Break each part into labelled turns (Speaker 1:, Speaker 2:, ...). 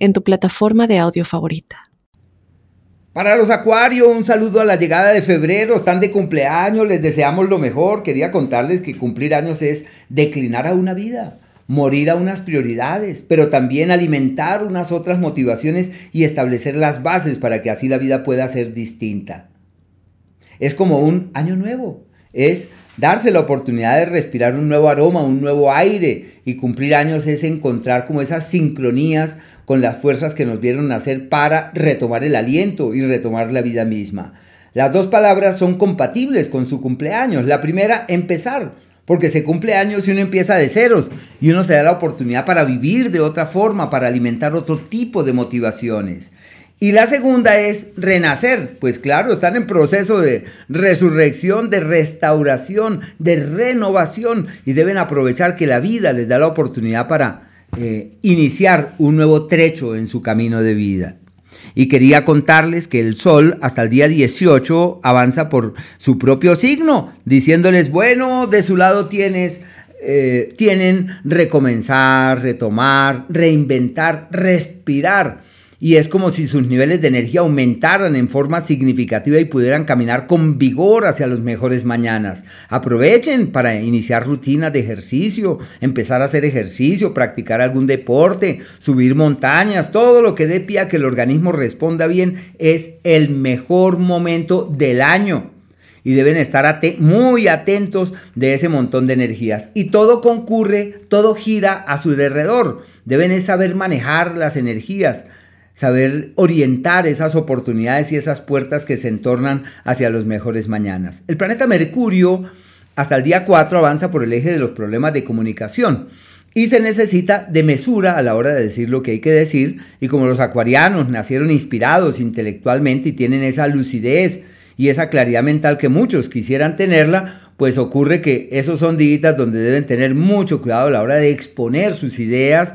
Speaker 1: en tu plataforma de audio favorita.
Speaker 2: Para los Acuario, un saludo a la llegada de febrero, están de cumpleaños, les deseamos lo mejor. Quería contarles que cumplir años es declinar a una vida, morir a unas prioridades, pero también alimentar unas otras motivaciones y establecer las bases para que así la vida pueda ser distinta. Es como un año nuevo, es darse la oportunidad de respirar un nuevo aroma, un nuevo aire y cumplir años es encontrar como esas sincronías con las fuerzas que nos vieron nacer para retomar el aliento y retomar la vida misma. Las dos palabras son compatibles con su cumpleaños. La primera, empezar, porque se cumple años y uno empieza de ceros y uno se da la oportunidad para vivir de otra forma, para alimentar otro tipo de motivaciones. Y la segunda es renacer, pues claro, están en proceso de resurrección, de restauración, de renovación y deben aprovechar que la vida les da la oportunidad para eh, iniciar un nuevo trecho en su camino de vida. Y quería contarles que el Sol hasta el día 18 avanza por su propio signo, diciéndoles, bueno, de su lado tienes, eh, tienen recomenzar, retomar, reinventar, respirar y es como si sus niveles de energía aumentaran en forma significativa y pudieran caminar con vigor hacia los mejores mañanas. Aprovechen para iniciar rutinas de ejercicio, empezar a hacer ejercicio, practicar algún deporte, subir montañas, todo lo que dé pie a que el organismo responda bien es el mejor momento del año y deben estar muy atentos de ese montón de energías. Y todo concurre, todo gira a su alrededor. Deben saber manejar las energías, saber orientar esas oportunidades y esas puertas que se entornan hacia los mejores mañanas. El planeta Mercurio hasta el día 4 avanza por el eje de los problemas de comunicación y se necesita de mesura a la hora de decir lo que hay que decir y como los acuarianos nacieron inspirados intelectualmente y tienen esa lucidez y esa claridad mental que muchos quisieran tenerla, pues ocurre que esos son días donde deben tener mucho cuidado a la hora de exponer sus ideas,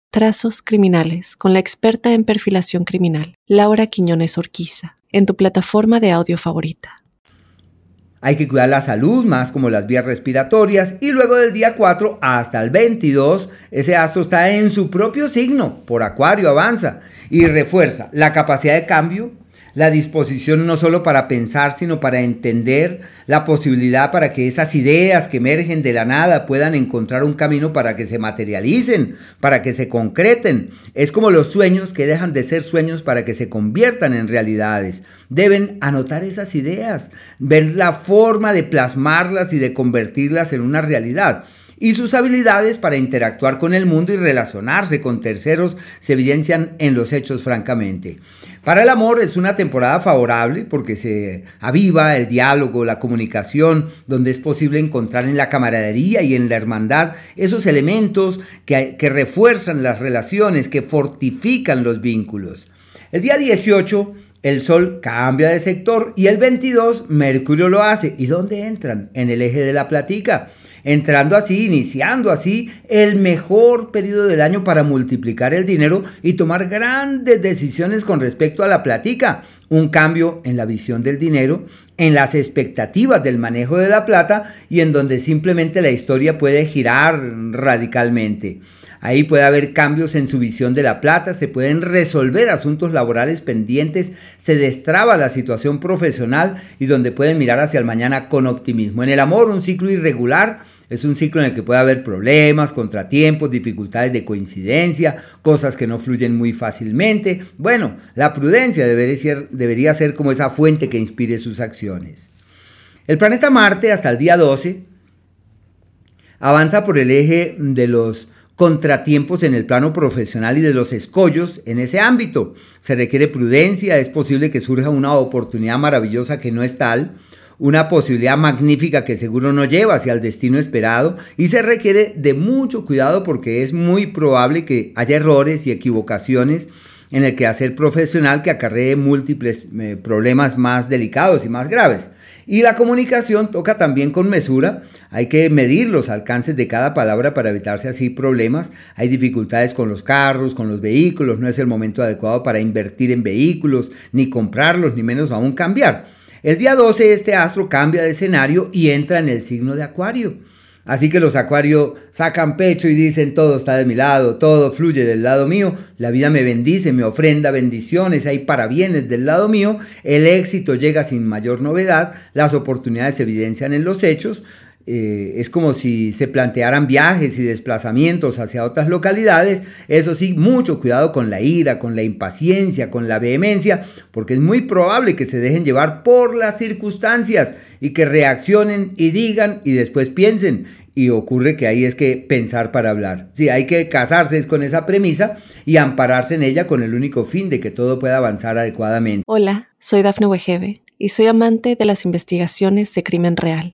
Speaker 1: Trazos Criminales con la experta en perfilación criminal, Laura Quiñones Orquiza, en tu plataforma de audio favorita.
Speaker 2: Hay que cuidar la salud, más como las vías respiratorias, y luego del día 4 hasta el 22, ese astro está en su propio signo, por Acuario avanza, y refuerza la capacidad de cambio, la disposición no solo para pensar, sino para entender la posibilidad para que esas ideas que emergen de la nada puedan encontrar un camino para que se materialicen, para que se concreten. Es como los sueños que dejan de ser sueños para que se conviertan en realidades. Deben anotar esas ideas, ver la forma de plasmarlas y de convertirlas en una realidad y sus habilidades para interactuar con el mundo y relacionarse con terceros se evidencian en los hechos francamente. Para el amor es una temporada favorable porque se aviva el diálogo, la comunicación, donde es posible encontrar en la camaradería y en la hermandad esos elementos que, refuerzan las relaciones, que fortifican los vínculos. El día 18 el Sol cambia de sector y el 22 Mercurio lo hace. ¿Y dónde entran? En el eje de la platica entrando así, iniciando así el mejor periodo del año para multiplicar el dinero y tomar grandes decisiones con respecto a la platica. Un cambio en la visión del dinero, en las expectativas del manejo de la plata y en donde simplemente la historia puede girar radicalmente. Ahí puede haber cambios en su visión de la plata, se pueden resolver asuntos laborales pendientes, se destraba la situación profesional y donde pueden mirar hacia el mañana con optimismo. En el amor, un ciclo irregular Es un ciclo en el que puede haber problemas, contratiempos, dificultades de coincidencia, cosas que no fluyen muy fácilmente. Bueno, la prudencia debería ser, como esa fuente que inspire sus acciones. El planeta Marte hasta el día 12 avanza por el eje de los contratiempos en el plano profesional y de los escollos en ese ámbito. Se requiere prudencia, es posible que surja una oportunidad maravillosa que no es tal, una posibilidad magnífica que seguro no lleva hacia el destino esperado y se requiere de mucho cuidado porque es muy probable que haya errores y equivocaciones en el quehacer profesional que acarree múltiples eh, problemas más delicados y más graves. Y la comunicación toca también con mesura. Hay que medir los alcances de cada palabra para evitarse así problemas. Hay dificultades con los carros, con los vehículos. No es el momento adecuado para invertir en vehículos, ni comprarlos, ni menos aún cambiar. El día 12 este astro cambia de escenario y entra en el signo de Acuario. Así que los acuarios sacan pecho y dicen todo está de mi lado, todo fluye del lado mío, la vida me bendice, me ofrenda bendiciones, hay parabienes del lado mío, el éxito llega sin mayor novedad, las oportunidades se evidencian en los hechos, eh, es como si se plantearan viajes y desplazamientos hacia otras localidades. Eso sí, mucho cuidado con la ira, con la impaciencia, con la vehemencia, porque es muy probable que se dejen llevar por las circunstancias y que reaccionen y digan y después piensen. Y ocurre que ahí es que pensar para hablar. Sí, hay que casarse es con esa premisa y ampararse en ella con el único fin de que todo pueda avanzar adecuadamente.
Speaker 1: Hola, soy Dafne Wegebe y soy amante de las investigaciones de crimen real.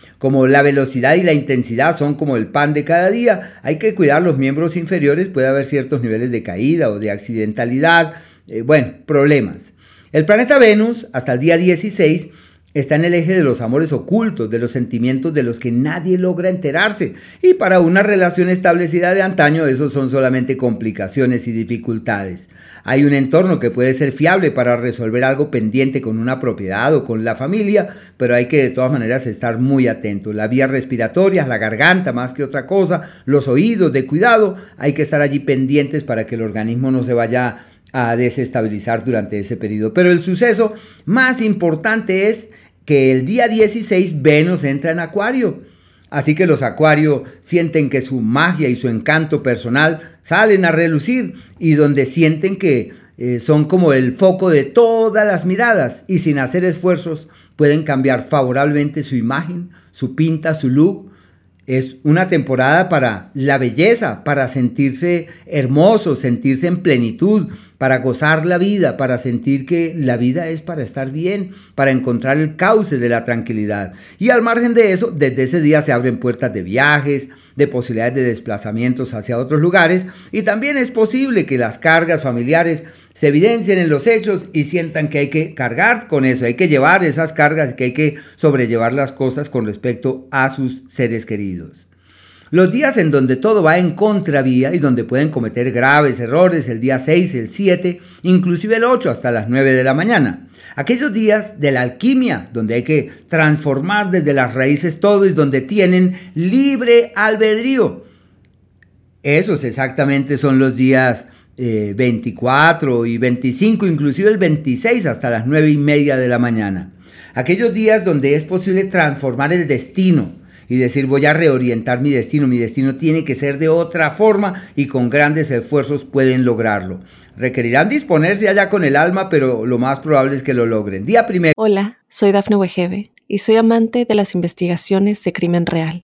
Speaker 2: Como la velocidad y la intensidad son como el pan de cada día, hay que cuidar los miembros inferiores, puede haber ciertos niveles de caída o de accidentalidad, eh, bueno, problemas. El planeta Venus, hasta el día 16, Está en el eje de los amores ocultos, de los sentimientos de los que nadie logra enterarse. Y para una relación establecida de antaño, esos son solamente complicaciones y dificultades. Hay un entorno que puede ser fiable para resolver algo pendiente con una propiedad o con la familia, pero hay que de todas maneras estar muy atento. La vía respiratoria, la garganta más que otra cosa, los oídos de cuidado, hay que estar allí pendientes para que el organismo no se vaya a desestabilizar durante ese periodo. Pero el suceso más importante es que el día 16 Venus entra en Acuario. Así que los Acuario sienten que su magia y su encanto personal salen a relucir y donde sienten que eh, son como el foco de todas las miradas y sin hacer esfuerzos pueden cambiar favorablemente su imagen, su pinta, su look es una temporada para la belleza, para sentirse hermoso, sentirse en plenitud, para gozar la vida, para sentir que la vida es para estar bien, para encontrar el cauce de la tranquilidad. Y al margen de eso, desde ese día se abren puertas de viajes, de posibilidades de desplazamientos hacia otros lugares y también es posible que las cargas familiares se evidencien en los hechos y sientan que hay que cargar con eso, hay que llevar esas cargas que hay que sobrellevar las cosas con respecto a sus seres queridos. Los días en donde todo va en contravía y donde pueden cometer graves errores, el día 6, el 7, inclusive el 8 hasta las 9 de la mañana. Aquellos días de la alquimia, donde hay que transformar desde las raíces todo y donde tienen libre albedrío. Esos exactamente son los días 24 eh, y 25, inclusive el 26 hasta las 9 y media de la mañana. Aquellos días donde es posible transformar el destino y decir voy a reorientar mi destino, mi destino tiene que ser de otra forma y con grandes esfuerzos pueden lograrlo. Requerirán disponerse allá con el alma, pero lo más probable es que lo logren. Día primero.
Speaker 1: Hola, soy Dafne Wegebe y soy amante de las investigaciones de crimen real.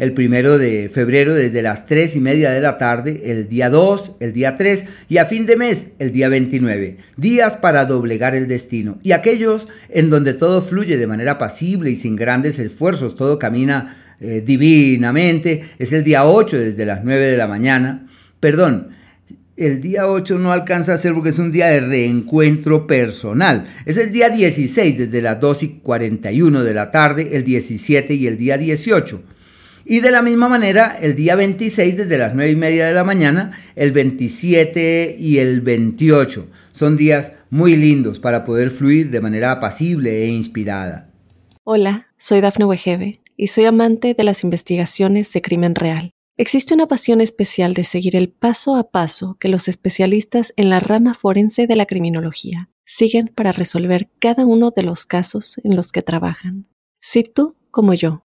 Speaker 2: El primero de febrero desde las 3 y media de la tarde, el día 2, el día 3 y a fin de mes, el día 29. Días para doblegar el destino. Y aquellos en donde todo fluye de manera pasible y sin grandes esfuerzos, todo camina eh, divinamente, es el día 8 desde las 9 de la mañana. Perdón, el día 8 no alcanza a ser porque es un día de reencuentro personal. Es el día 16 desde las 2 y 41 de la tarde, el 17 y el día 18. Y de la misma manera, el día 26 desde las 9 y media de la mañana, el 27 y el 28. Son días muy lindos para poder fluir de manera apacible e inspirada.
Speaker 1: Hola, soy Dafne Wegebe y soy amante de las investigaciones de crimen real. Existe una pasión especial de seguir el paso a paso que los especialistas en la rama forense de la criminología siguen para resolver cada uno de los casos en los que trabajan. Si tú, como yo,